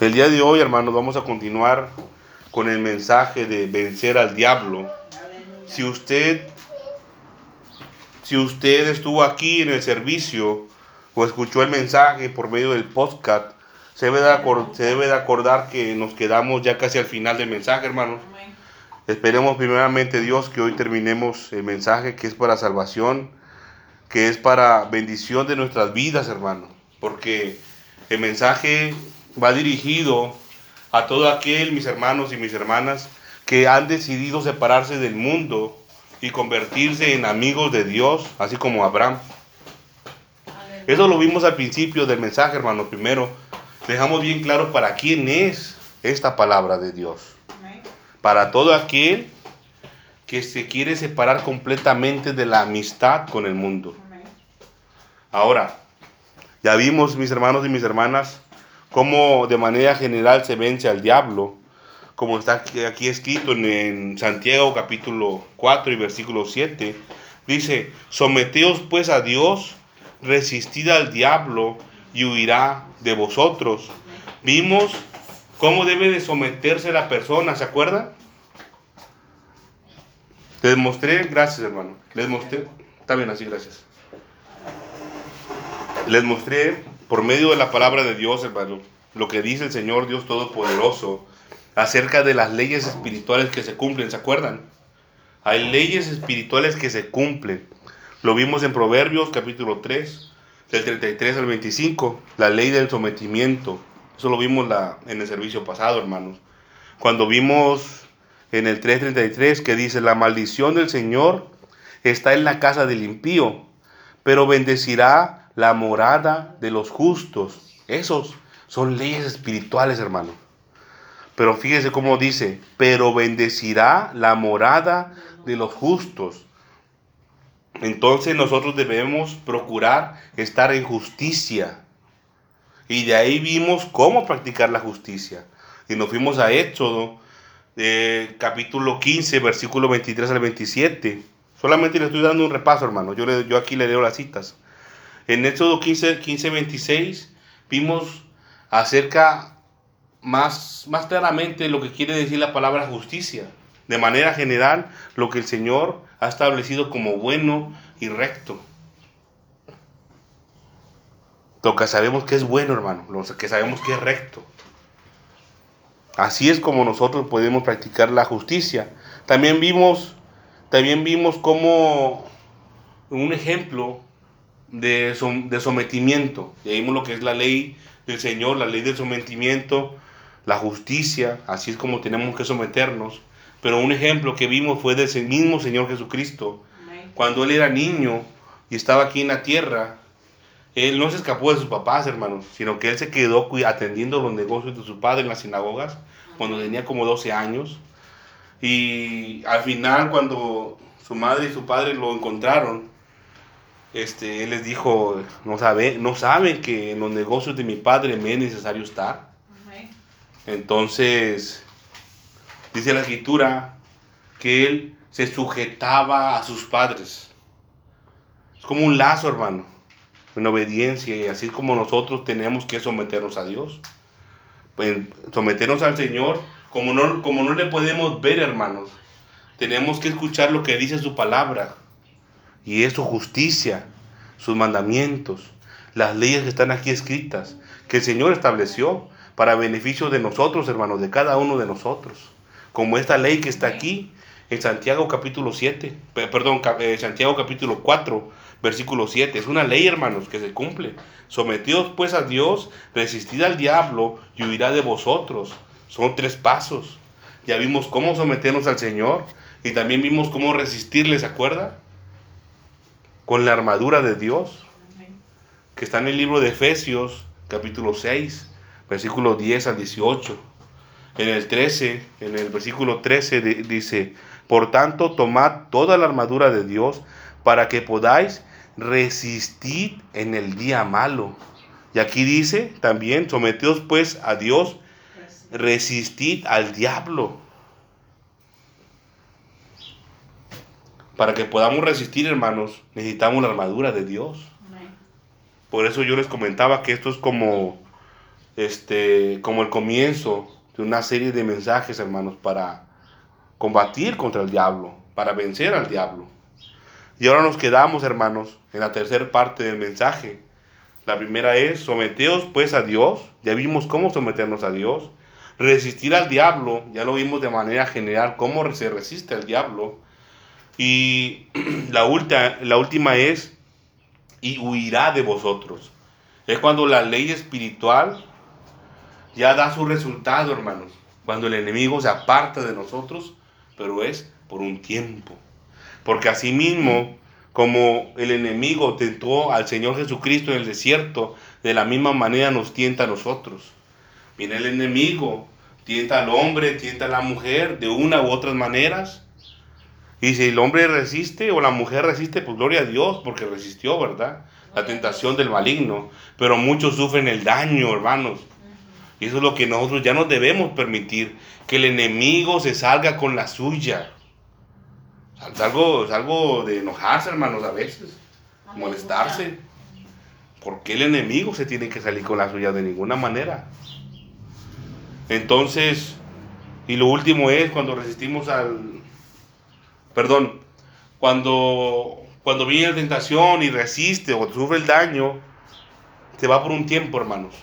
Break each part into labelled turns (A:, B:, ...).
A: El día de hoy, hermanos, vamos a continuar con el mensaje de vencer al diablo. Si usted si usted estuvo aquí en el servicio o escuchó el mensaje por medio del podcast, se debe de, se debe de acordar que nos quedamos ya casi al final del mensaje, hermanos. Esperemos primeramente Dios que hoy terminemos el mensaje que es para salvación, que es para bendición de nuestras vidas, hermanos. Porque el mensaje va dirigido a todo aquel, mis hermanos y mis hermanas, que han decidido separarse del mundo y convertirse en amigos de Dios, así como Abraham. Eso lo vimos al principio del mensaje, hermano. Primero, dejamos bien claro para quién es esta palabra de Dios. Para todo aquel que se quiere separar completamente de la amistad con el mundo. Ahora, ya vimos, mis hermanos y mis hermanas, cómo de manera general se vence al diablo, como está aquí escrito en, Santiago capítulo 4 y versículo 7. Dice, someteos pues a Dios, resistid al diablo y huirá de vosotros. Vimos cómo debe de someterse la persona, ¿se acuerdan? Les mostré, gracias hermano, les mostré, está bien así, gracias. Les mostré por medio de la palabra de Dios, hermano, lo que dice el Señor Dios Todopoderoso acerca de las leyes espirituales que se cumplen, ¿se acuerdan? Hay leyes espirituales que se cumplen. Lo vimos en Proverbios capítulo 3, del 33 al 25, la ley del sometimiento. Eso lo vimos en el servicio pasado, hermanos. Cuando vimos en el 3.33 que dice, la maldición del Señor está en la casa del impío, pero bendecirá la morada de los justos. Esos son leyes espirituales, hermano. Pero fíjese cómo dice, pero bendecirá la morada de los justos. Entonces nosotros debemos procurar estar en justicia. Y de ahí vimos cómo practicar la justicia. Y nos fuimos a Éxodo, eh, capítulo 15, versículo 23 al 27. Solamente le estoy dando un repaso, hermano. Yo, yo aquí le leo las citas. En Éxodo 15, 15 26 vimos acerca más, más claramente lo que quiere decir la palabra justicia. De manera general, lo que el Señor ha establecido como bueno y recto. Lo que sabemos que es bueno, hermano, lo que sabemos que es recto. Así es como nosotros podemos practicar la justicia. También vimos, también vimos como un ejemplo de, de sometimiento. Vimos lo que es la ley del Señor, la ley del sometimiento, la justicia, así es como tenemos que someternos. Pero un ejemplo que vimos fue de ese mismo Señor Jesucristo. Cuando Él era niño y estaba aquí en la tierra, Él no se escapó de sus papás, hermanos, sino que Él se quedó atendiendo los negocios de su padre en las sinagogas cuando tenía como 12 años. Y al final, cuando su madre y su padre lo encontraron, este, él les dijo, no, sabe, no saben que en los negocios de mi padre me es necesario estar. Entonces, dice la escritura que él se sujetaba a sus padres. Es como un lazo, hermano, en obediencia, y así como nosotros tenemos que someternos a Dios. Pues, someternos al Señor, como no, como no le podemos ver, hermanos, tenemos que escuchar lo que dice su palabra y es su justicia, sus mandamientos, las leyes que están aquí escritas, que el Señor estableció para beneficio de nosotros, hermanos, de cada uno de nosotros. Como esta ley que está aquí en Santiago capítulo 7, perdón, eh, Santiago capítulo 4, versículo 7. Es una ley, hermanos, que se cumple. Sometidos pues a Dios, resistid al diablo y huirá de vosotros. Son tres pasos. Ya vimos cómo someternos al Señor y también vimos cómo resistirle, ¿se acuerda? Con la armadura de Dios, que está en el libro de Efesios, capítulo 6, versículo 10 al 18. En el 13, en el versículo 13 dice, por tanto, tomad toda la armadura de Dios para que podáis resistir en el día malo. Y aquí dice también, someteos pues a Dios, resistid al diablo Para que podamos resistir, hermanos, necesitamos la armadura de Dios. Por eso yo les comentaba que esto es como este, como el comienzo de una serie de mensajes, hermanos, para combatir contra el diablo, para vencer al diablo. Y ahora nos quedamos, hermanos, en la tercera parte del mensaje. La primera es, someteos pues a Dios. Ya vimos cómo someternos a Dios. Resistir al diablo, ya lo vimos de manera general, cómo se resiste al diablo. Y la, la última es, y huirá de vosotros. Es cuando la ley espiritual ya da su resultado, hermanos. Cuando el enemigo se aparta de nosotros, pero es por un tiempo. Porque asimismo, como el enemigo tentó al Señor Jesucristo en el desierto, de la misma manera nos tienta a nosotros. Viene el enemigo, tienta al hombre, tienta a la mujer de una u otras maneras. Y si el hombre resiste o la mujer resiste, pues gloria a Dios, porque resistió, ¿verdad? La tentación del maligno. Pero muchos sufren el daño, hermanos. Y eso es lo que nosotros ya no debemos permitir, que el enemigo se salga con la suya. Es algo, es algo de enojarse, hermanos, a veces, molestarse. porque el enemigo se tiene que salir con la suya de ninguna manera? Entonces, y lo último es cuando resistimos al, perdón, cuando, cuando viene la tentación y resiste o sufre el daño, se va por un tiempo, hermanos.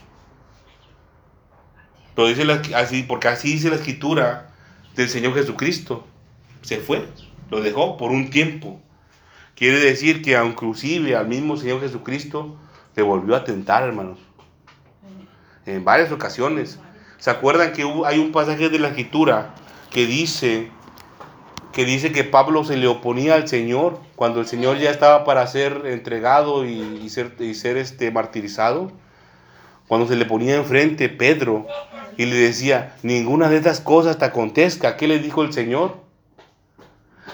A: Pero dice así, porque así dice la escritura del Señor Jesucristo. Se fue, lo dejó por un tiempo. Quiere decir que inclusive al mismo Señor Jesucristo le volvió a tentar, hermanos. En varias ocasiones. ¿Se acuerdan que hay un pasaje de la escritura que dice que dice que Pablo se le oponía al Señor cuando el Señor ya estaba para ser entregado y, ser, y ser este, martirizado? Cuando se le ponía enfrente Pedro y le decía, ninguna de estas cosas te acontezca. ¿Qué le dijo el Señor?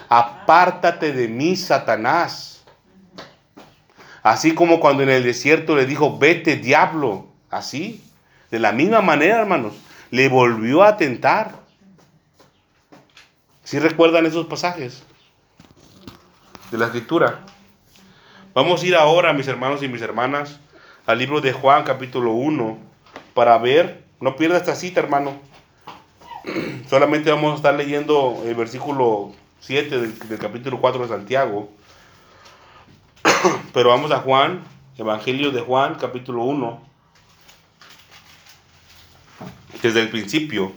A: Apártate de mí, Satanás. Así como cuando en el desierto le dijo, vete diablo. Así, de la misma manera, hermanos, le volvió a tentar. ¿Sí recuerdan esos pasajes de la escritura? Vamos a ir ahora, mis hermanos y mis hermanas, al libro de Juan capítulo 1 para ver no pierda esta cita, hermano. Solamente vamos a estar leyendo el versículo 7 del, capítulo 4 de Santiago. Pero vamos a Juan, Evangelio de Juan, capítulo 1. Desde el principio.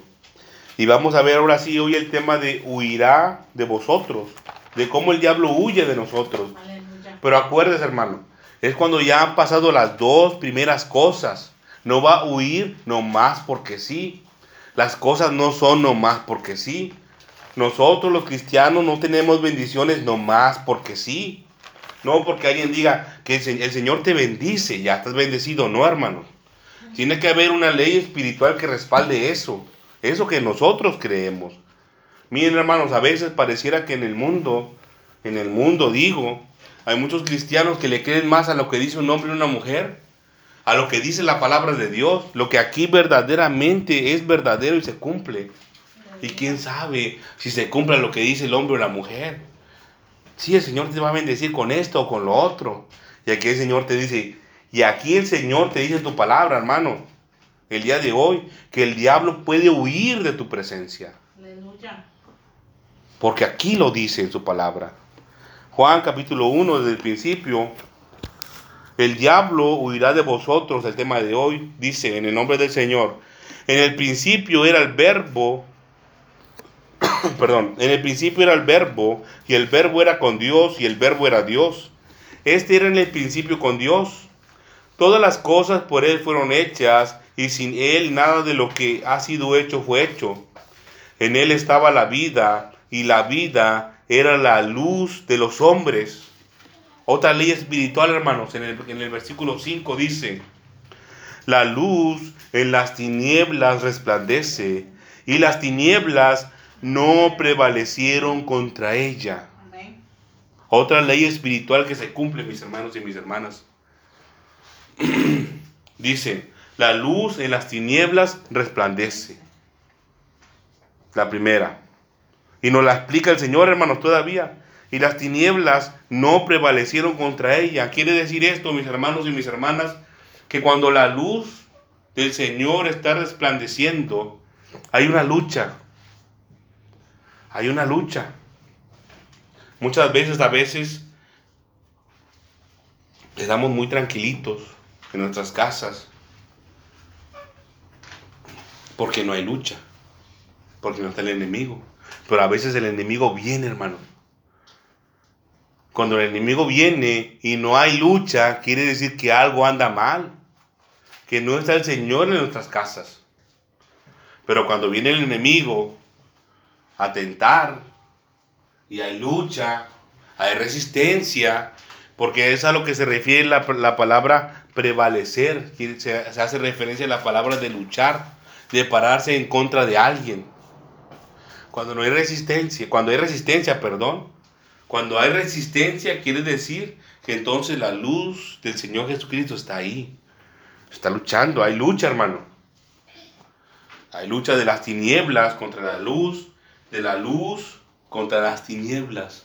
A: Y vamos a ver ahora sí hoy el tema de huirá de vosotros. De cómo el diablo huye de nosotros. Pero acuérdese, hermano. Es cuando ya han pasado las dos primeras cosas. No va a huir nomás porque sí. Las cosas no son nomás porque sí. Nosotros los cristianos no tenemos bendiciones nomás porque sí. No porque alguien diga que el Señor te bendice, ya estás bendecido. No, hermano. Tiene que haber una ley espiritual que respalde eso. Eso que nosotros creemos. Miren, hermanos, a veces pareciera que en el mundo, en el mundo digo, hay muchos cristianos que le creen más a lo que dice un hombre y una mujer a lo que dice la palabra de Dios, lo que aquí verdaderamente es verdadero y se cumple. Y quién sabe si se cumple lo que dice el hombre o la mujer. Si el Señor te va a bendecir con esto o con lo otro. Y aquí el Señor te dice, y aquí el Señor te dice tu palabra, hermano, el día de hoy, que el diablo puede huir de tu presencia. Aleluya. Porque aquí lo dice en su palabra. Juan capítulo 1, desde el principio, el diablo huirá de vosotros, el tema de hoy, dice en el nombre del Señor. En el principio era el verbo, perdón, en el principio era el verbo, y el verbo era con Dios, y el verbo era Dios. Este era en el principio con Dios. Todas las cosas por Él fueron hechas, y sin Él nada de lo que ha sido hecho fue hecho. En Él estaba la vida, y la vida era la luz de los hombres. Otra ley espiritual, hermanos, en el, versículo 5 dice, la luz en las tinieblas resplandece y las tinieblas no prevalecieron contra ella. Otra ley espiritual que se cumple, mis hermanos y mis hermanas. dice, la luz en las tinieblas resplandece. La primera. Y nos la explica el Señor, hermanos, todavía y las tinieblas no prevalecieron contra ella. Quiere decir esto, mis hermanos y mis hermanas, que cuando la luz del Señor está resplandeciendo, hay una lucha. Hay una lucha. Muchas veces, a veces, quedamos muy tranquilitos en nuestras casas porque no hay lucha, porque no está el enemigo. Pero a veces el enemigo viene, hermano. Cuando el enemigo viene y no hay lucha, quiere decir que algo anda mal, que no está el Señor en nuestras casas. Pero cuando viene el enemigo a tentar y hay lucha, hay resistencia, porque es a lo que se refiere la, la palabra prevalecer, se hace referencia a la palabra de luchar, de pararse en contra de alguien. Cuando no hay resistencia, cuando hay resistencia, perdón, cuando hay resistencia quiere decir que entonces la luz del Señor Jesucristo está ahí. Está luchando, hay lucha, hermano. Hay lucha de las tinieblas contra la luz, de la luz contra las tinieblas.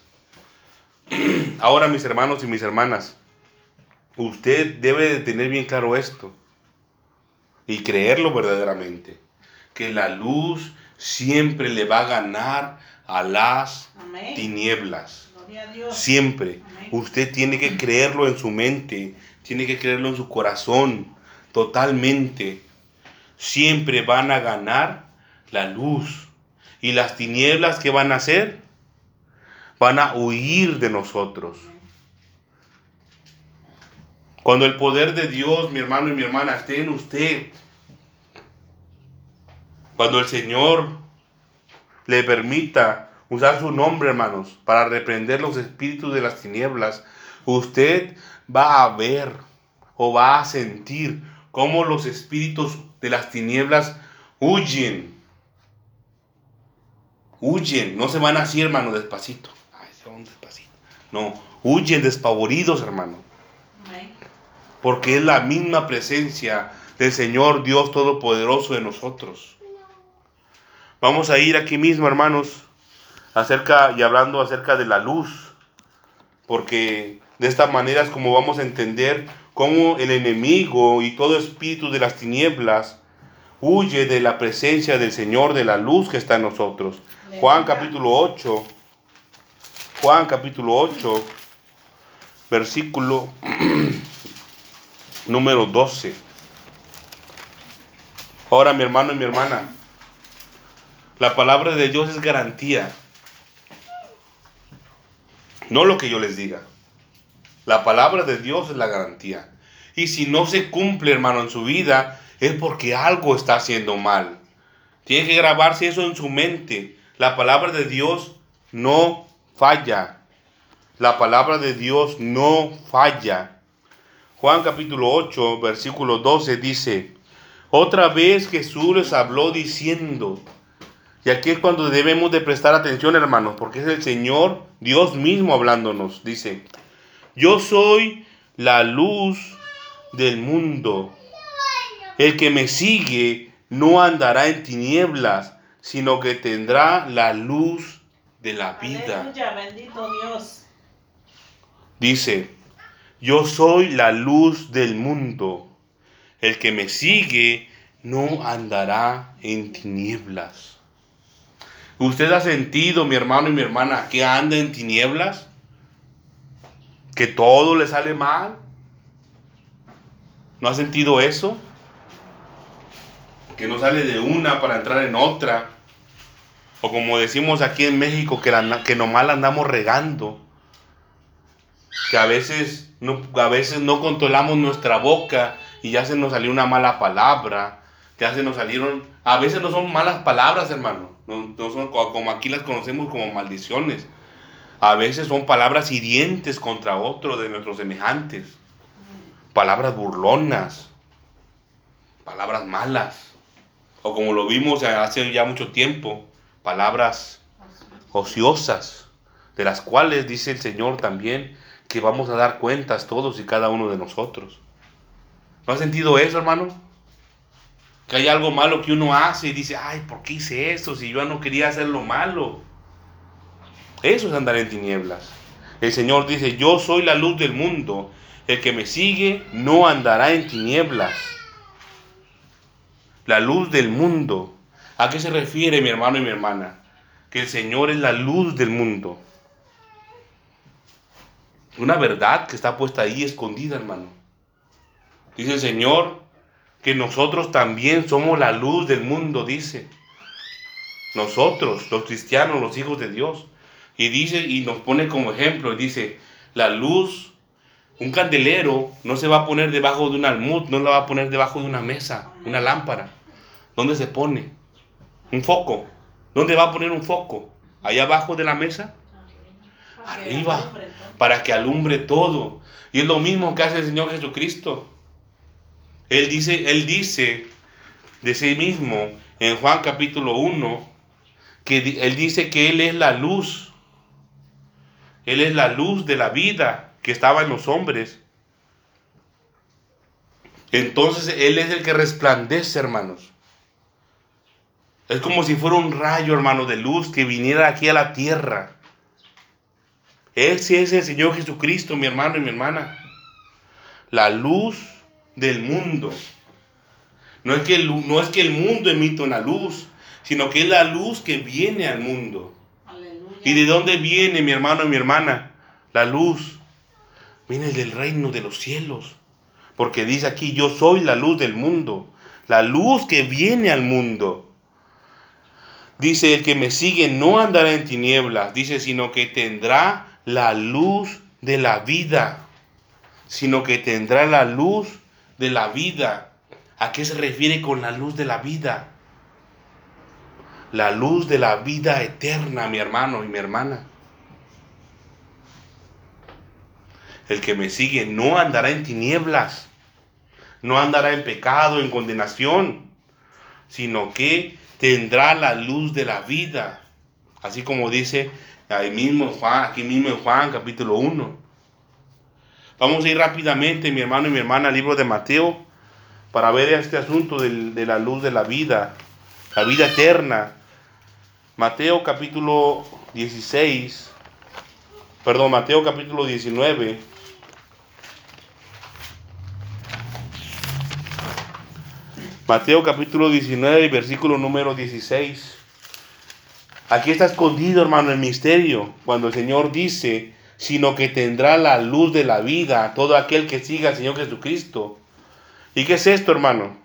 A: Ahora, mis hermanos y mis hermanas, usted debe de tener bien claro esto y creerlo verdaderamente, que la luz siempre le va a ganar a las tinieblas. Siempre. Usted tiene que creerlo en su mente, tiene que creerlo en su corazón, totalmente. Siempre van a ganar la luz. Y las tinieblas que van a hacer, van a huir de nosotros. Cuando el poder de Dios, mi hermano y mi hermana, esté en usted, cuando el Señor le permita usar su nombre, hermanos, para reprender los espíritus de las tinieblas, usted va a ver o va a sentir cómo los espíritus de las tinieblas huyen. Huyen, no se van así, hermano, despacito. Ay, se van despacito. No, huyen despavoridos, hermano. Porque es la misma presencia del Señor Dios Todopoderoso de nosotros. Vamos a ir aquí mismo, hermanos, acerca y hablando acerca de la luz, porque de esta manera es como vamos a entender cómo el enemigo y todo espíritu de las tinieblas huye de la presencia del Señor, de la luz que está en nosotros. Juan capítulo 8, Juan capítulo 8, versículo número 12. Ahora mi hermano y mi hermana, la palabra de Dios es garantía. No lo que yo les diga. La palabra de Dios es la garantía. Y si no se cumple, hermano, en su vida, es porque algo está haciendo mal. Tiene que grabarse eso en su mente. La palabra de Dios no falla. La palabra de Dios no falla. Juan capítulo 8, versículo 12 dice, otra vez Jesús les habló diciendo, y aquí es cuando debemos de prestar atención, hermanos, porque es el Señor, Dios mismo hablándonos. Dice, yo soy la luz del mundo. El que me sigue no andará en tinieblas, sino que tendrá la luz de la vida.
B: Aleluya, bendito Dios.
A: Dice, yo soy la luz del mundo. El que me sigue no andará en tinieblas. ¿Usted ha sentido, mi hermano y mi hermana, que anda en tinieblas? ¿Que todo le sale mal? ¿No ha sentido eso? Que no sale de una para entrar en otra. O como decimos aquí en México, que, la, que nomás andamos regando. Que a veces, no, a veces no controlamos nuestra boca y ya se nos salió una mala palabra. Ya se nos salieron... A veces no son malas palabras, hermano no, son como aquí las conocemos como maldiciones. A veces son palabras hirientes contra otro de nuestros semejantes. Palabras burlonas. Palabras malas. O como lo vimos hace ya mucho tiempo, palabras ociosas, de las cuales dice el Señor también que vamos a dar cuentas todos y cada uno de nosotros. ¿No has sentido eso, hermano? que hay algo malo que uno hace y dice, ay, ¿por qué hice eso si yo no quería hacer lo malo? Eso es andar en tinieblas. El Señor dice, yo soy la luz del mundo. El que me sigue no andará en tinieblas. la luz del mundo. ¿A qué se refiere mi hermano y mi hermana? Que el Señor es la luz del mundo. Una verdad que está puesta ahí escondida, hermano. Dice el Señor que nosotros también somos la luz del mundo, dice. Nosotros, los cristianos, los hijos de Dios. Y dice, y nos pone como ejemplo, y dice, la luz, un candelero no se va a poner debajo de un almud, no lo va a poner debajo de una mesa, una lámpara. ¿Dónde se pone? Un foco. ¿Dónde va a poner un foco? ¿Allá abajo de la mesa? Arriba, para que alumbre todo. Y es lo mismo que hace el Señor Jesucristo. Él dice, él dice de sí mismo en Juan capítulo 1, que él dice que Él es la luz. Él es la luz de la vida que estaba en los hombres. Entonces Él es el que resplandece, hermanos. Es como si fuera un rayo, hermano, de luz que viniera aquí a la tierra. Ese es el Señor Jesucristo, mi hermano y mi hermana. La luz del mundo. No es que el, no es que el mundo emita una luz, sino que es la luz que viene al mundo. ¿Y de dónde viene, mi hermano y mi hermana? La luz viene del reino de los cielos. Porque dice aquí, yo soy la luz del mundo. La luz que viene al mundo. Dice, el que me sigue no andará en tinieblas, dice, sino que tendrá la luz de la vida. Sino que tendrá la luz de la vida. ¿A qué se refiere con la luz de la vida? la luz de la vida eterna, mi hermano y mi hermana. El que me sigue no andará en tinieblas, no andará en pecado, en condenación, sino que tendrá la luz de la vida. Así como dice ahí mismo aquí mismo en Juan capítulo 1. Vamos a ir rápidamente, mi hermano y mi hermana, al libro de Mateo, para ver este asunto de la luz de la vida, la vida eterna. Mateo capítulo 16, perdón, Mateo capítulo 19. Mateo capítulo 19, versículo número 16. Aquí está escondido, hermano, el misterio, cuando el Señor dice, sino que tendrá la luz de la vida todo aquel que siga al Señor Jesucristo. ¿Y qué es esto, hermano?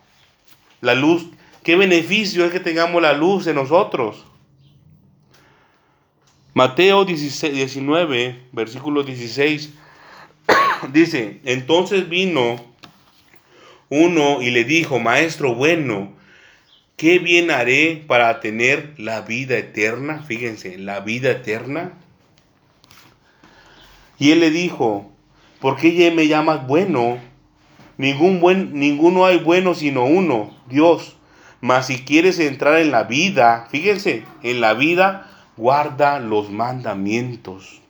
A: La luz, ¿qué beneficio es que tengamos la luz en nosotros? Mateo 19, versículo 16, dice, entonces vino uno y le dijo, Maestro bueno, ¿qué bien haré para tener la vida eterna? Fíjense, la vida eterna. Y él le dijo, ¿por qué me llamas bueno? Ningún buen, ninguno hay bueno sino uno, Dios. Mas si quieres entrar en la vida, fíjense, en la vida, guarda los mandamientos.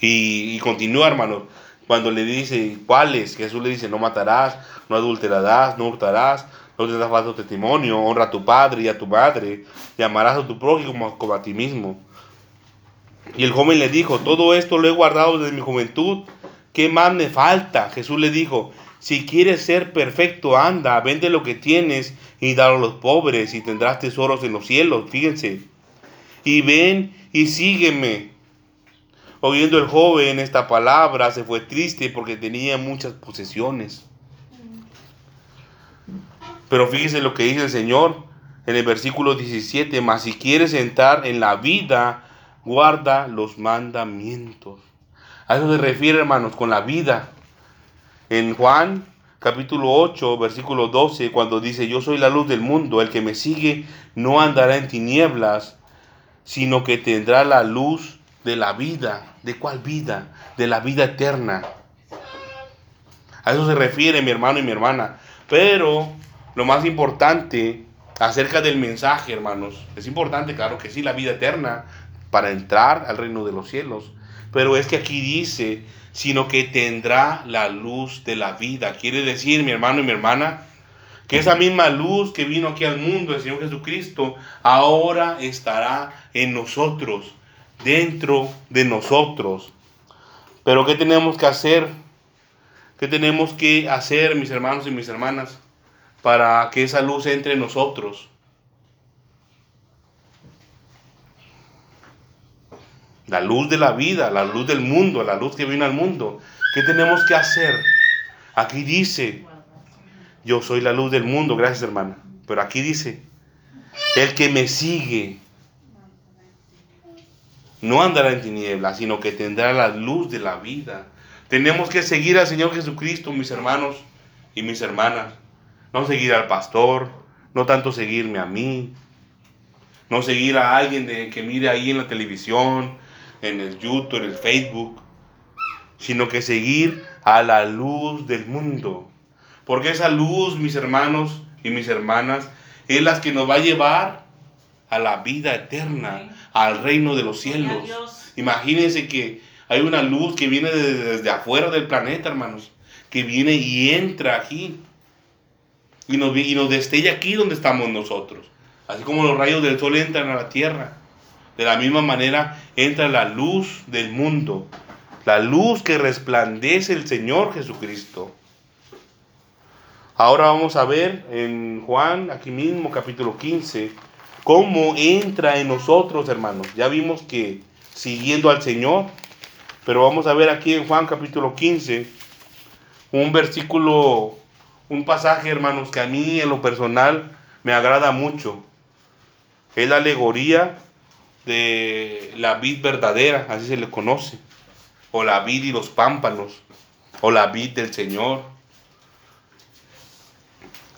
A: Y, continúa, hermano, cuando le dice cuáles, Jesús le dice, no matarás, no adulterarás, no hurtarás, no tendrás falso testimonio, honra a tu padre y a tu madre, y amarás a tu prójimo como a ti mismo. Y el joven le dijo, todo esto lo he guardado desde mi juventud, ¿qué más me falta? Jesús le dijo, si quieres ser perfecto, anda, vende lo que tienes y dalo a los pobres y tendrás tesoros en los cielos. Fíjense. Y ven y sígueme. Oyendo el joven esta palabra, se fue triste porque tenía muchas posesiones. Pero fíjese lo que dice el Señor en el versículo 17, mas si quieres entrar en la vida, guarda los mandamientos. A eso se refiere, hermanos, con la vida. En Juan capítulo 8, versículo 12, cuando dice, yo soy la luz del mundo, el que me sigue no andará en tinieblas, sino que tendrá la luz de la vida. ¿De cuál vida? De la vida eterna. A eso se refiere mi hermano y mi hermana. Pero lo más importante acerca del mensaje, hermanos, es importante, claro que sí, la vida eterna para entrar al reino de los cielos. Pero es que aquí dice sino que tendrá la luz de la vida. Quiere decir, mi hermano y mi hermana, que esa misma luz que vino aquí al mundo, el Señor Jesucristo, ahora estará en nosotros, dentro de nosotros. Pero ¿qué tenemos que hacer? ¿Qué tenemos que hacer, mis hermanos y mis hermanas? para que esa luz entre en nosotros. La luz de la vida, la luz del mundo, la luz que viene al mundo. ¿Qué tenemos que hacer? Aquí dice, yo soy la luz del mundo, gracias hermana. Pero aquí dice, el que me sigue no andará en tinieblas, sino que tendrá la luz de la vida. Tenemos que seguir al Señor Jesucristo, mis hermanos y mis hermanas. No seguir al pastor, no tanto seguirme a mí, no seguir a alguien de, que mire ahí en la televisión, en el YouTube, en el Facebook, sino que seguir a la luz del mundo. Porque esa luz, mis hermanos y mis hermanas, es la que nos va a llevar a la vida eterna, al reino de los cielos. Imagínense que hay una luz que viene desde, afuera del planeta, hermanos, que viene y entra aquí. Y nos, y nos destella aquí donde estamos nosotros. Así como los rayos del sol entran a la tierra. De la misma manera entra la luz del mundo, la luz que resplandece el Señor Jesucristo. Ahora vamos a ver en Juan, aquí mismo, capítulo 15, cómo entra en nosotros, hermanos. Ya vimos que siguiendo al Señor, pero vamos a ver aquí en Juan capítulo 15 un versículo, un pasaje, hermanos, que a mí en lo personal me agrada mucho. Es la alegoría de la vid verdadera, así se le conoce, o la vid y los pámpanos, o la vid del Señor.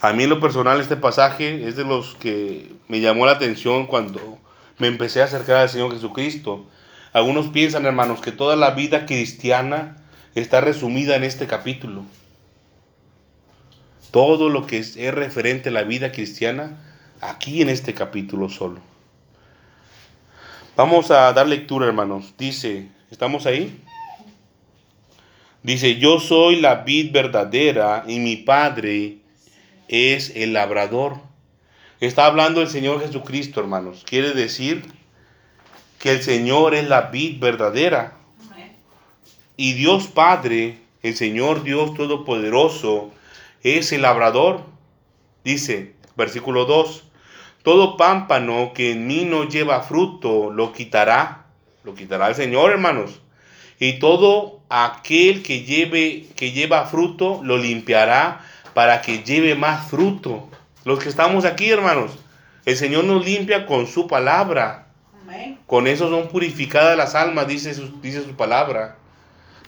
A: A mí en lo personal este pasaje es de los que me llamó la atención cuando me empecé a acercar al Señor Jesucristo. Algunos piensan, hermanos, que toda la vida cristiana está resumida en este capítulo. Todo lo que es, es referente a la vida cristiana, aquí en este capítulo solo. Vamos a dar lectura, hermanos. Dice, ¿estamos ahí? Dice, yo soy la vid verdadera y mi padre es el labrador. Está hablando el Señor Jesucristo, hermanos. Quiere decir que el Señor es la vid verdadera. Y Dios Padre, el Señor Dios Todopoderoso, es el labrador. Dice, versículo 2, todo pámpano que en mí no lleva fruto, lo quitará. Lo quitará el Señor, hermanos. Y todo aquel que lleve que lleva fruto, lo limpiará para que lleve más fruto. Los que estamos aquí, hermanos, el Señor nos limpia con su palabra. Con eso son purificadas las almas, dice su, dice su palabra.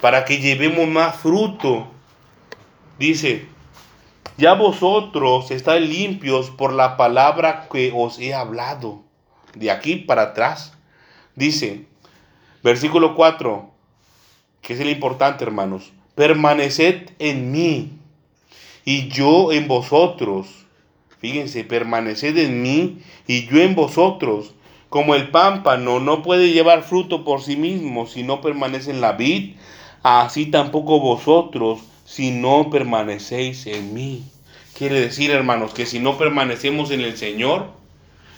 A: Para que llevemos más fruto. Dice, ya vosotros estáis limpios por la palabra que os he hablado. De aquí para atrás. Dice, versículo 4, que es el importante, hermanos. Permaneced en mí y yo en vosotros. Fíjense, permaneced en mí y yo en vosotros. Como el pámpano no puede llevar fruto por sí mismo si no permanece en la vid, así tampoco vosotros si no permanecéis en mí. Quiere decir, hermanos, que si no permanecemos en el Señor,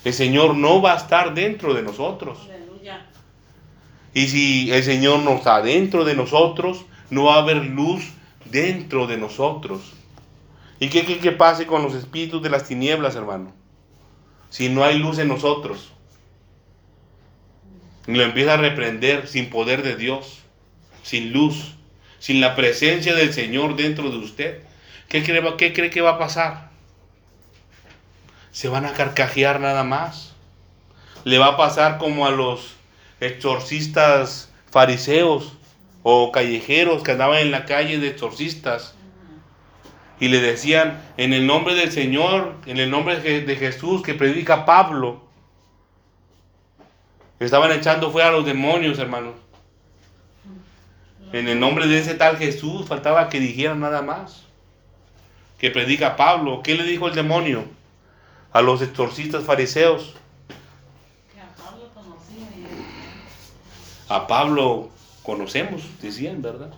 A: el Señor no va a estar dentro de nosotros. Y si el Señor no está dentro de nosotros, no va a haber luz dentro de nosotros. ¿Y qué, qué, qué pase con los espíritus de las tinieblas, hermano? Si no hay luz en nosotros. Y lo empieza a reprender sin poder de Dios, sin luz sin la presencia del Señor dentro de usted, ¿qué cree, qué cree que va a pasar? Se van a carcajear nada más. Le va a pasar como a los exorcistas fariseos o callejeros que andaban en la calle de exorcistas y le decían en el nombre del Señor, en el nombre de Jesús que predica Pablo. Estaban echando fuera a los demonios, hermanos. En el nombre de ese tal Jesús faltaba que dijeran nada más. Que predica Pablo. ¿Qué le dijo el demonio a los exorcistas fariseos? Que a Pablo A Pablo conocemos, decían, ¿verdad?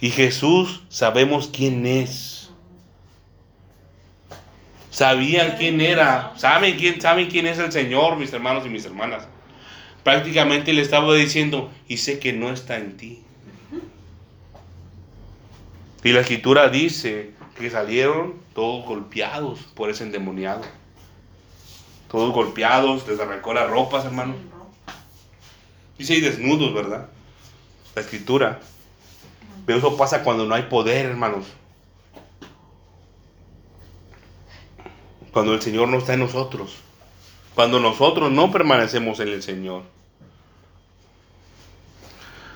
A: Y Jesús sabemos quién es. Sabían quién era. ¿Saben quién, saben quién es el Señor, mis hermanos y mis hermanas? Prácticamente le estaba diciendo, y sé que no está en ti. Y la escritura dice que salieron todos golpeados por ese endemoniado. Todos golpeados, les arrancó las ropas, hermano. Dice ahí desnudos, ¿verdad? La escritura. Pero eso pasa cuando no hay poder, hermanos. Cuando el Señor no está en nosotros. Cuando nosotros no permanecemos en el Señor.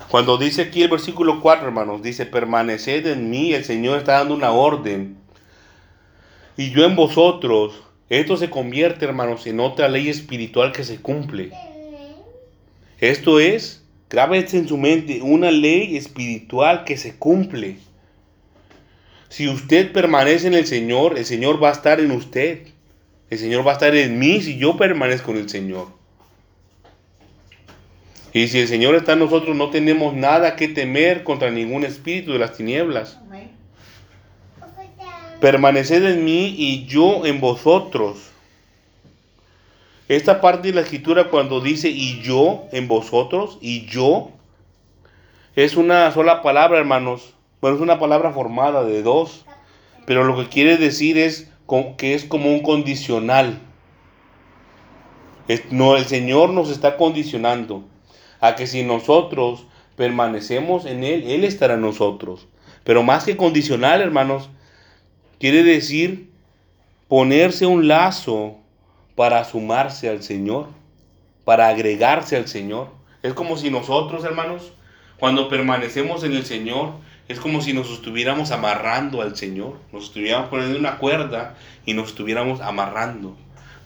A: Cuando dice aquí el versículo 4, hermanos, dice, permaneced en mí, el Señor está dando una orden. Y yo en vosotros, esto se convierte, hermanos, en otra ley espiritual que se cumple. Esto es, grábese en su mente, una ley espiritual que se cumple. Si usted permanece en el Señor, el Señor va a estar en usted. El Señor va a estar en mí si yo permanezco en el Señor. Y si el Señor está en nosotros, no tenemos nada que temer contra ningún espíritu de las tinieblas. Permaneced en mí y yo en vosotros. Esta parte de la escritura cuando dice y yo en vosotros y yo es una sola palabra, hermanos. Bueno, es una palabra formada de dos, pero lo que quiere decir es que es como un condicional. no, el Señor nos está condicionando a que si nosotros permanecemos en Él, Él estará en nosotros. Pero más que condicional, hermanos, quiere decir ponerse un lazo para sumarse al Señor, para agregarse al Señor. Es como si nosotros, hermanos, cuando permanecemos en el Señor, es como si nos estuviéramos amarrando al Señor, nos estuviéramos poniendo una cuerda y nos estuviéramos amarrando,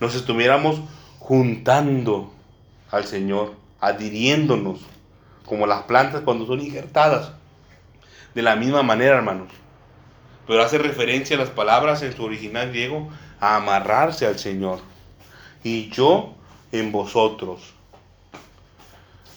A: nos estuviéramos juntando al Señor adhiriéndonos, como las plantas cuando son injertadas. De la misma manera, hermanos. Pero hace referencia a las palabras en su original griego a amarrarse al Señor. Y yo en vosotros.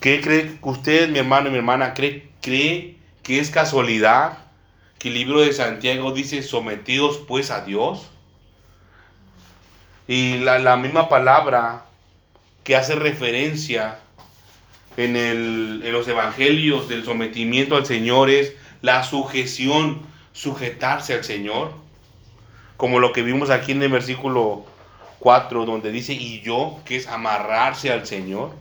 A: ¿Qué cree usted, mi hermano y mi hermana, cree, cree que es casualidad que el libro de Santiago dice sometidos pues a Dios? Y la, misma palabra que hace referencia en, el, en los evangelios del sometimiento al Señor es la sujeción, sujetarse al Señor. Como lo que vimos aquí en el versículo 4, donde dice, y yo, que es amarrarse al Señor.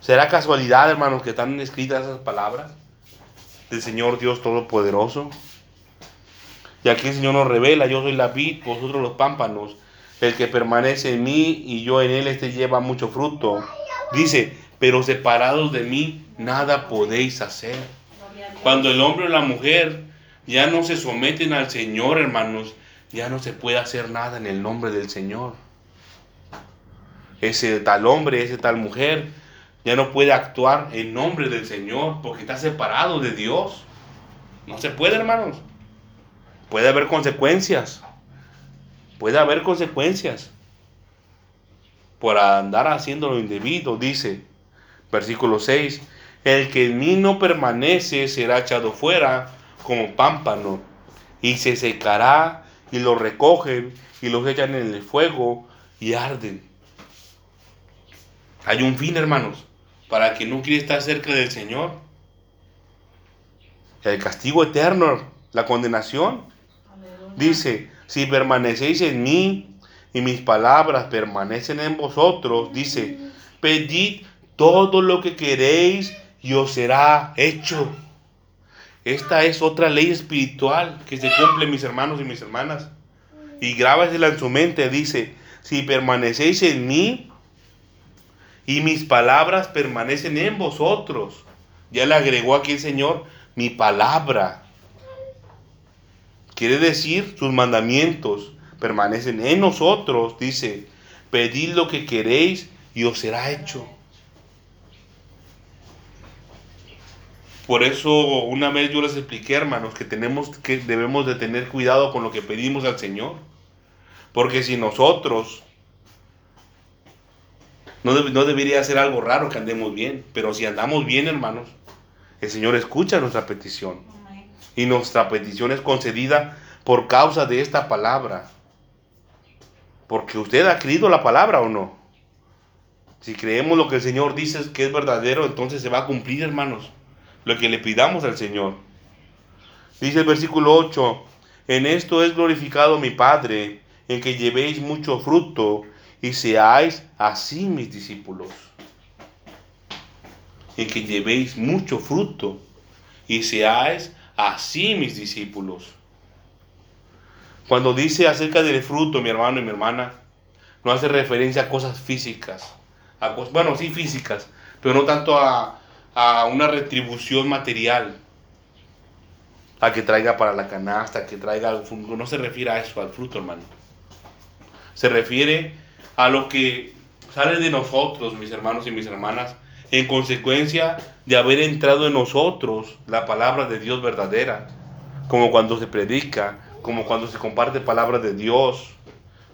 A: ¿Será casualidad, hermanos, que están escritas esas palabras del Señor Dios Todopoderoso? Y aquí el Señor nos revela, yo soy la vid, vosotros los pámpanos. El que permanece en mí y yo en él, este lleva mucho fruto. Dice, pero separados de mí, nada podéis hacer. Cuando el hombre o la mujer ya no se someten al Señor, hermanos, ya no se puede hacer nada en el nombre del Señor. Ese tal hombre, ese tal mujer, ya no puede actuar en nombre del Señor porque está separado de Dios. No se puede, hermanos. Puede haber consecuencias puede haber consecuencias por andar haciendo lo indebido, dice versículo 6, el que en mí no permanece será echado fuera como pámpano y se secará y lo recogen y los echan en el fuego y arden. Hay un fin, hermanos, para que no quiere estar cerca del Señor. El castigo eterno, la condenación. Dice, si permanecéis en mí y mis palabras permanecen en vosotros, dice, pedid todo lo que queréis y os será hecho. Esta es otra ley espiritual que se cumple, mis hermanos y mis hermanas. Y grábasela en su mente, dice, si permanecéis en mí y mis palabras permanecen en vosotros. Ya le agregó aquí el Señor, mi palabra. Quiere decir, sus mandamientos permanecen en nosotros. Dice, pedid lo que queréis y os será hecho. Por eso una vez yo les expliqué, hermanos, que tenemos que debemos de tener cuidado con lo que pedimos al Señor. Porque si nosotros no, no debería ser algo raro que andemos bien, pero si andamos bien, hermanos, el Señor escucha nuestra petición. Y nuestra petición es concedida por causa de esta palabra. Porque usted ha creído la palabra o no. Si creemos lo que el Señor dice que es verdadero, entonces se va a cumplir, hermanos lo que le pidamos al Señor. Dice el versículo 8, en esto es glorificado mi Padre, en que llevéis mucho fruto y seáis así mis discípulos. En que llevéis mucho fruto y seáis así mis discípulos. Cuando dice acerca del fruto, mi hermano y mi hermana, no hace referencia a cosas físicas. A bueno, sí físicas, pero no tanto a, a una retribución material, a que traiga para la canasta, que traiga no se refiere a eso, al fruto, hermano. Se refiere a lo que sale de nosotros, mis hermanos y mis hermanas, en consecuencia de haber entrado en nosotros la palabra de Dios verdadera, como cuando se predica, como cuando se comparte palabra de Dios,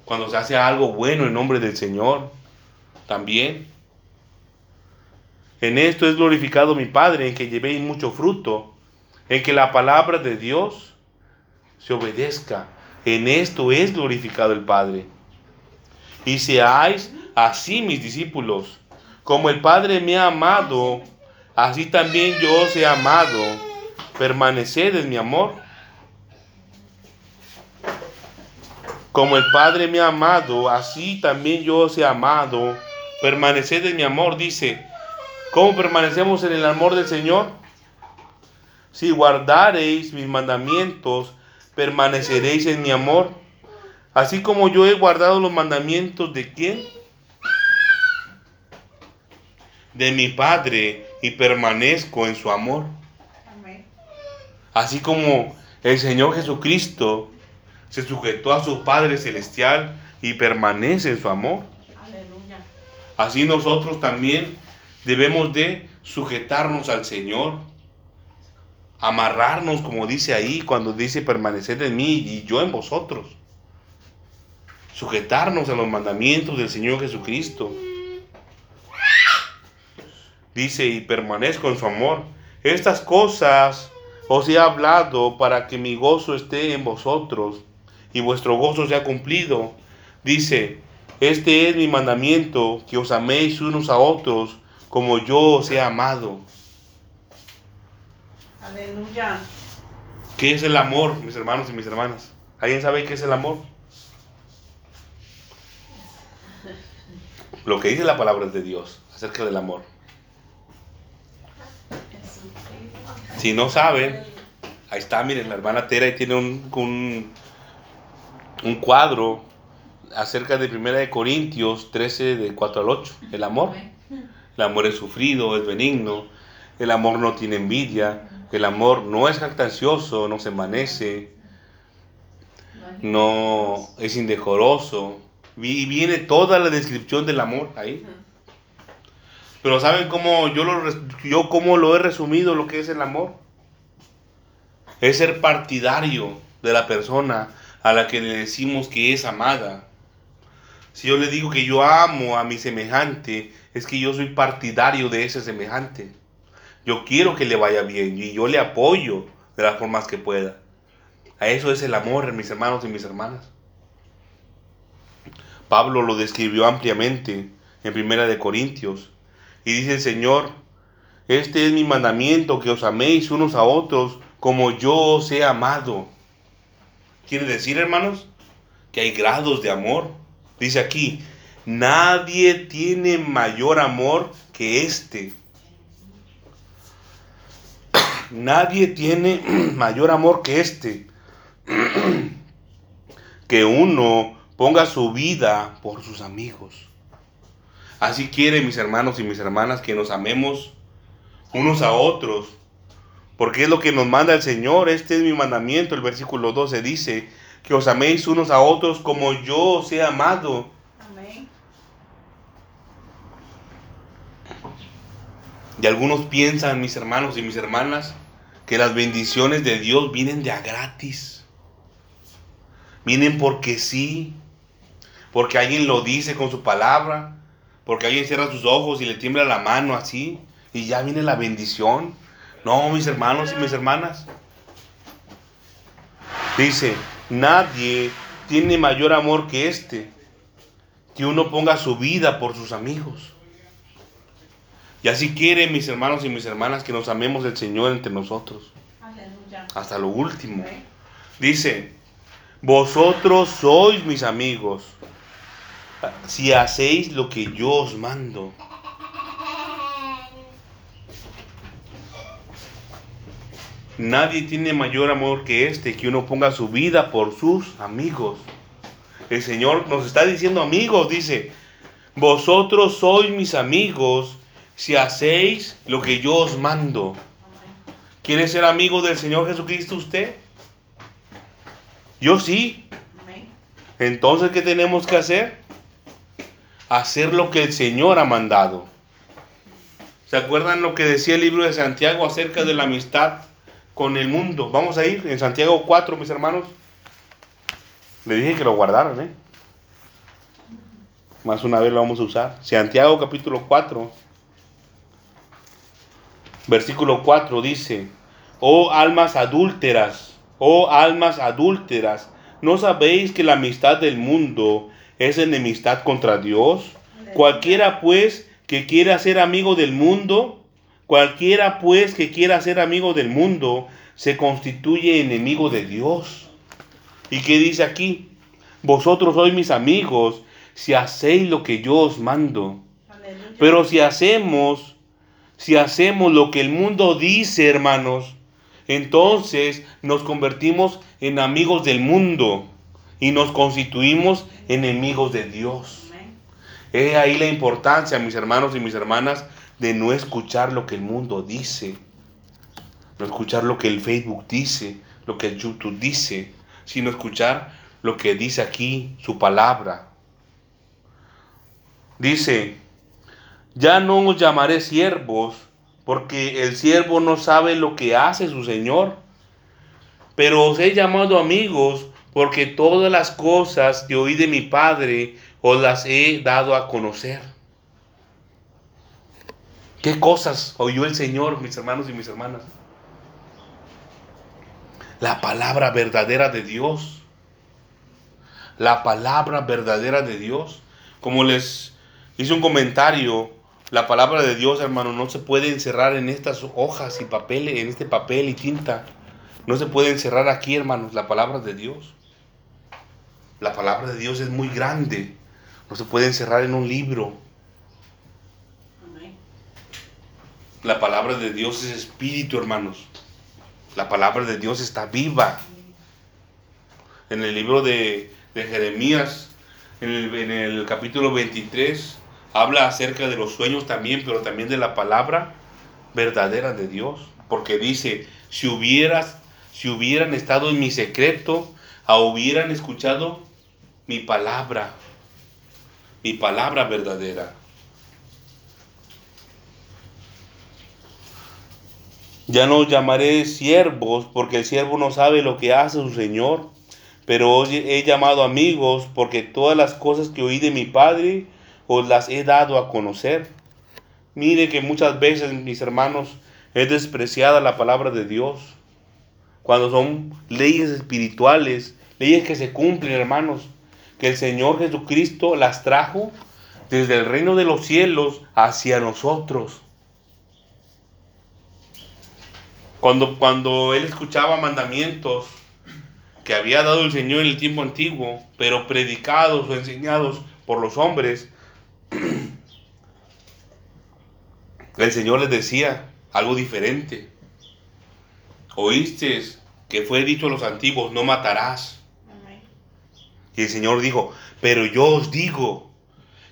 A: cuando se hace algo bueno en nombre del Señor, también. En esto es glorificado mi Padre, en que llevéis mucho fruto, en que la palabra de Dios se obedezca. En esto es glorificado el Padre. Y seáis así mis discípulos. Como el Padre me ha amado, así también yo os he amado. Permaneced en mi amor. Como el Padre me ha amado, así también yo os he amado. Permaneced en mi amor, dice. ¿Cómo permanecemos en el amor del Señor? Si guardareis mis mandamientos, permaneceréis en mi amor. Así como yo he guardado los mandamientos de quién? De mi Padre y permanezco en su amor. Así como el Señor Jesucristo se sujetó a su Padre Celestial y permanece en su amor. Así nosotros también Debemos de sujetarnos al Señor, amarrarnos, como dice ahí, cuando dice permanecer en mí y yo en vosotros. Sujetarnos a los mandamientos del Señor Jesucristo. Dice, y permanezco en su amor. Estas cosas os he hablado para que mi gozo esté en vosotros y vuestro gozo sea cumplido. Dice, este es mi mandamiento, que os améis unos a otros como yo os he amado.
B: Aleluya.
A: ¿Qué es el amor, mis hermanos y mis hermanas? ¿Alguien sabe qué es el amor? Lo que dice la palabra de Dios acerca del amor. Si no saben, ahí está, miren, la hermana Tera y tiene un, un, un cuadro acerca de 1 Corintios 13, de 4 al 8, el amor. El amor es sufrido, es benigno. El amor no tiene envidia. El amor no es jactancioso, no se envanece. No es indecoroso. Y viene toda la descripción del amor ahí. Pero ¿saben cómo yo, lo, yo cómo lo he resumido lo que es el amor? Es ser partidario de la persona a la que le decimos que es amada. Si yo le digo que yo amo a mi semejante, es que yo soy partidario de ese semejante. Yo quiero que le vaya bien y yo le apoyo de las formas que pueda. A eso es el amor, mis hermanos y mis hermanas. Pablo lo describió ampliamente en Primera de Corintios y dice el Señor, este es mi mandamiento, que os améis unos a otros como yo os he amado. Quiere decir, hermanos, que hay grados de amor. Dice aquí, Nadie tiene mayor amor que este. Nadie tiene mayor amor que este. que uno ponga su vida por sus amigos. Así quiere mis hermanos y mis hermanas que nos amemos unos a otros. Porque es lo que nos manda el Señor. Este es mi mandamiento. El versículo 12 dice que os améis unos a otros como yo os he amado Y algunos piensan, mis hermanos y mis hermanas, que las bendiciones de Dios vienen de a gratis. Vienen porque sí, porque alguien lo dice con su palabra, porque alguien cierra sus ojos y le tiembla la mano así, y ya viene la bendición. No, mis hermanos y mis hermanas. Dice, nadie tiene mayor amor que este, que uno ponga su vida por sus amigos. Y así quiere, mis hermanos y mis hermanas, que nos amemos el Señor entre nosotros. Hasta lo último. Dice, vosotros sois mis amigos, si hacéis lo que yo os mando. Nadie tiene mayor amor que este, que uno ponga su vida por sus amigos. El Señor nos está diciendo amigos, dice, vosotros sois mis amigos si hacéis lo que yo os mando. ¿Quiere ser amigo del Señor Jesucristo usted? Yo sí. Entonces, ¿qué tenemos que hacer? Hacer lo que el Señor ha mandado. ¿Se acuerdan lo que decía el libro de Santiago acerca de la amistad con el mundo? Vamos a ir en Santiago 4, mis hermanos. Le dije que lo guardaran, ¿eh? Más una vez lo vamos a usar. Santiago capítulo 4. Versículo 4 dice, oh almas adúlteras, oh almas adúlteras, ¿no sabéis que la amistad del mundo es enemistad contra Dios? Cualquiera pues que quiera ser amigo del mundo, cualquiera pues que quiera ser amigo del mundo, se constituye enemigo de Dios. ¿Y qué dice aquí? Vosotros sois mis amigos si hacéis lo que yo os mando. Pero si hacemos, si hacemos lo que el mundo dice, hermanos, entonces nos convertimos en amigos del mundo y nos constituimos enemigos de Dios. Es ahí la importancia, mis hermanos y mis hermanas, de no escuchar lo que el mundo dice, no escuchar lo que el Facebook dice, lo que el YouTube dice, sino escuchar lo que dice aquí su palabra. Dice, ya no os llamaré siervos, porque el siervo no sabe lo que hace su Señor. Pero os he llamado amigos, porque todas las cosas que oí de mi Padre os las he dado a conocer. ¿Qué cosas oyó el Señor, mis hermanos y mis hermanas? La palabra verdadera de Dios. La palabra verdadera de Dios. Como les hice un comentario la palabra de Dios, hermano, no se puede encerrar en estas hojas y papeles, en este papel y tinta. No se puede encerrar aquí, hermanos, la palabra de Dios. La palabra de Dios es muy grande. No se puede encerrar en un libro. La palabra de Dios es espíritu, hermanos. La palabra de Dios está viva. En el libro de, Jeremías, en el, en el capítulo 23, habla acerca de los sueños también, pero también de la palabra verdadera de Dios. Porque dice, si hubieras, si hubieran estado en mi secreto, hubieran escuchado mi palabra, mi palabra verdadera. Ya no os llamaré siervos, porque el siervo no sabe lo que hace su Señor, pero os he llamado amigos, porque todas las cosas que oí de mi Padre, os las he dado a conocer. Mire que muchas veces, mis hermanos, es despreciada la palabra de Dios. Cuando son leyes espirituales, leyes que se cumplen, hermanos, que el Señor Jesucristo las trajo desde el reino de los cielos hacia nosotros. Cuando, cuando él escuchaba mandamientos que había dado el Señor en el tiempo antiguo, pero predicados o enseñados por los hombres, el Señor les decía algo diferente. Oíste que fue dicho a los antiguos, no matarás. Y el Señor dijo, pero yo os digo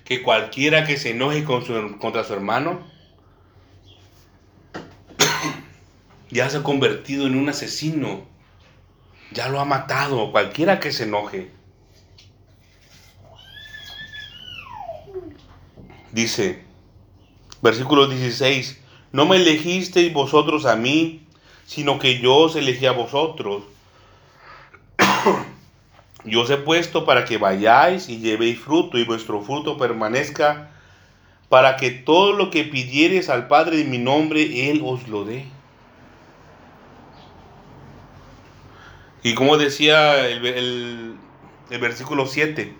A: que cualquiera que se enoje contra su hermano, ya se ha convertido en un asesino, ya lo ha matado, cualquiera que se enoje. Dice, versículo 16, no me elegisteis vosotros a mí, sino que yo os elegí a vosotros. Yo os he puesto para que vayáis y llevéis fruto y vuestro fruto permanezca, para que todo lo que pidiereis al Padre en mi nombre, Él os lo dé. Y como decía el, el, el versículo 7,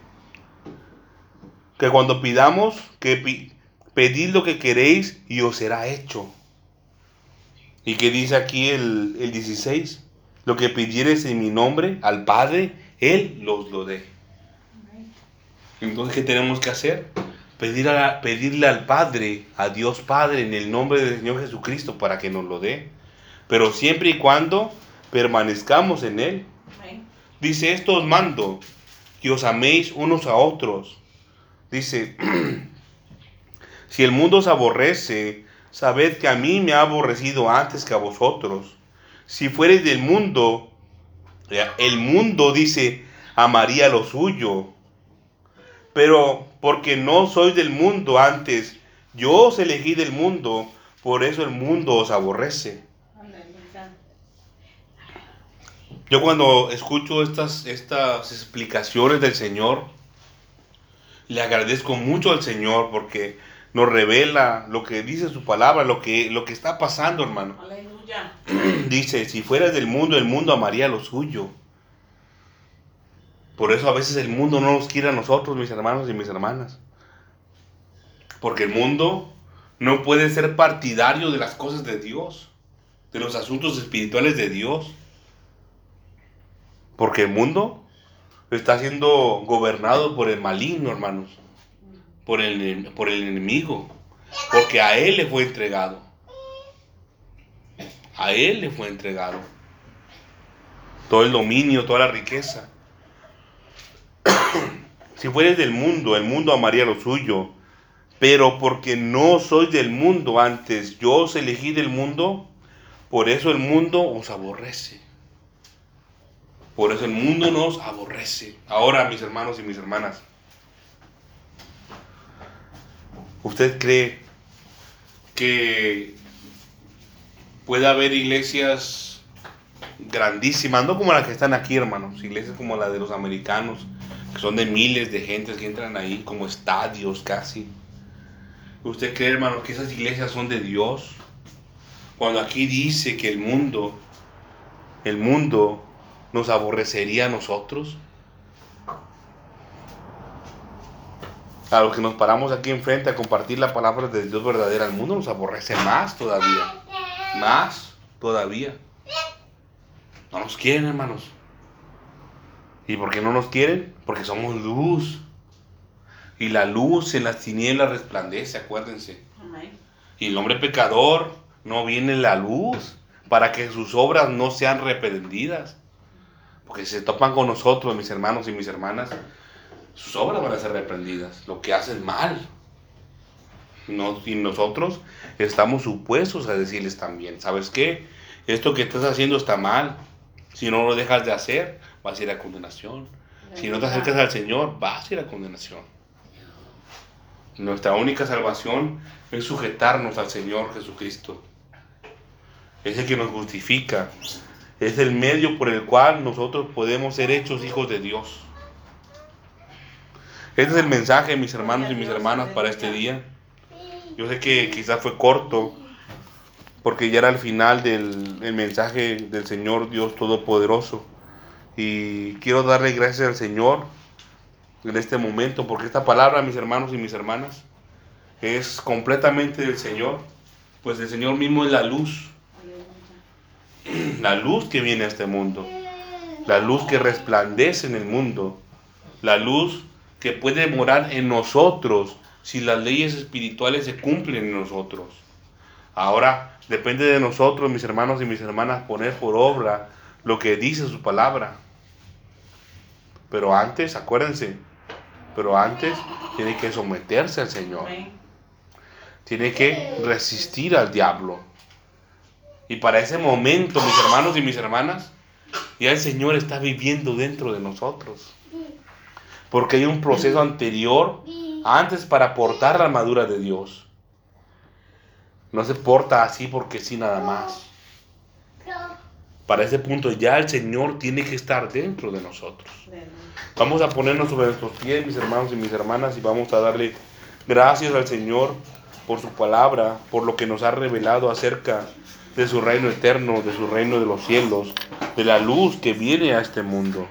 A: que cuando pidamos, que pedid lo que queréis y os será hecho. ¿Y qué dice aquí el, el 16? Lo que pidieres en mi nombre al Padre, Él los lo dé. Entonces, ¿qué tenemos que hacer? Pedir a, pedirle al Padre, a Dios Padre, en el nombre del Señor Jesucristo, para que nos lo dé. Pero siempre y cuando permanezcamos en Él. Dice, esto os mando, que os améis unos a otros. Dice, si el mundo os aborrece, sabed que a mí me ha aborrecido antes que a vosotros. Si fuereis del mundo, el mundo dice, amaría lo suyo. Pero porque no sois del mundo antes, yo os elegí del mundo, por eso el mundo os aborrece. Yo cuando escucho estas, estas explicaciones del Señor, le agradezco mucho al Señor porque nos revela lo que dice su palabra, lo que, lo que está pasando, hermano. Dice, si fueras del mundo, el mundo amaría lo suyo. Por eso a veces el mundo no nos quiere a nosotros, mis hermanos y mis hermanas. Porque el mundo no puede ser partidario de las cosas de Dios, de los asuntos espirituales de Dios. Porque el mundo está siendo gobernado por el maligno, hermanos por el, por el enemigo, porque a él le fue entregado. A él le fue entregado todo el dominio, toda la riqueza. si fueres del mundo, el mundo amaría lo suyo, pero porque no soy del mundo antes, yo os elegí del mundo, por eso el mundo os aborrece. Por eso el mundo nos aborrece. Ahora, mis hermanos y mis hermanas, ¿Usted cree que puede haber iglesias grandísimas, no como las que están aquí, hermanos, iglesias como la de los americanos, que son de miles de gentes que entran ahí, como estadios casi? ¿Usted cree, hermanos, que esas iglesias son de Dios? Cuando aquí dice que el mundo, el mundo nos aborrecería a nosotros. a los que nos paramos aquí enfrente a compartir la palabra de Dios verdadera, el mundo nos aborrece más todavía. Más todavía. No nos quieren, hermanos. ¿Y por qué no nos quieren? Porque somos luz. Y la luz en las tinieblas resplandece, acuérdense. Y el hombre pecador no viene la luz para que sus obras no sean reprendidas. Porque se topan con nosotros, mis hermanos y mis hermanas, sus obras van a ser reprendidas, lo que hacen mal. Y nosotros estamos supuestos a decirles también, ¿sabes qué? Esto que estás haciendo está mal. Si no lo dejas de hacer, vas a ir a condenación. Si no te acercas al Señor, vas a ir a condenación. Nuestra única salvación es sujetarnos al Señor Jesucristo. Es el que nos justifica. Es el medio por el cual nosotros podemos ser hechos hijos de Dios. Este es el mensaje, mis hermanos y mis hermanas, para este día. Yo sé que quizás fue corto, porque ya era el final del mensaje del Señor Dios Todopoderoso. Y quiero darle gracias al Señor en este momento, porque esta palabra, mis hermanos y mis hermanas, es completamente del Señor, pues el Señor mismo es la luz. La luz que viene a este mundo, la luz que resplandece en el mundo, la luz que puede morar en nosotros si las leyes espirituales se cumplen en nosotros. Ahora depende de nosotros, mis hermanos y mis hermanas, poner por obra lo que dice su palabra. Pero antes, acuérdense, pero antes tiene que someterse al Señor. Tiene que resistir al diablo. Y para ese momento, mis hermanos y mis hermanas, ya el Señor está viviendo dentro de nosotros porque hay un proceso anterior, antes para portar la armadura de Dios. No se porta así porque sí nada más. Para ese punto ya el Señor tiene que estar dentro de nosotros. Vamos a ponernos sobre nuestros pies, mis hermanos y mis hermanas, y vamos a darle gracias al Señor por su palabra, por lo que nos ha revelado acerca de su reino eterno, de su reino de los cielos, de la luz que viene a este mundo.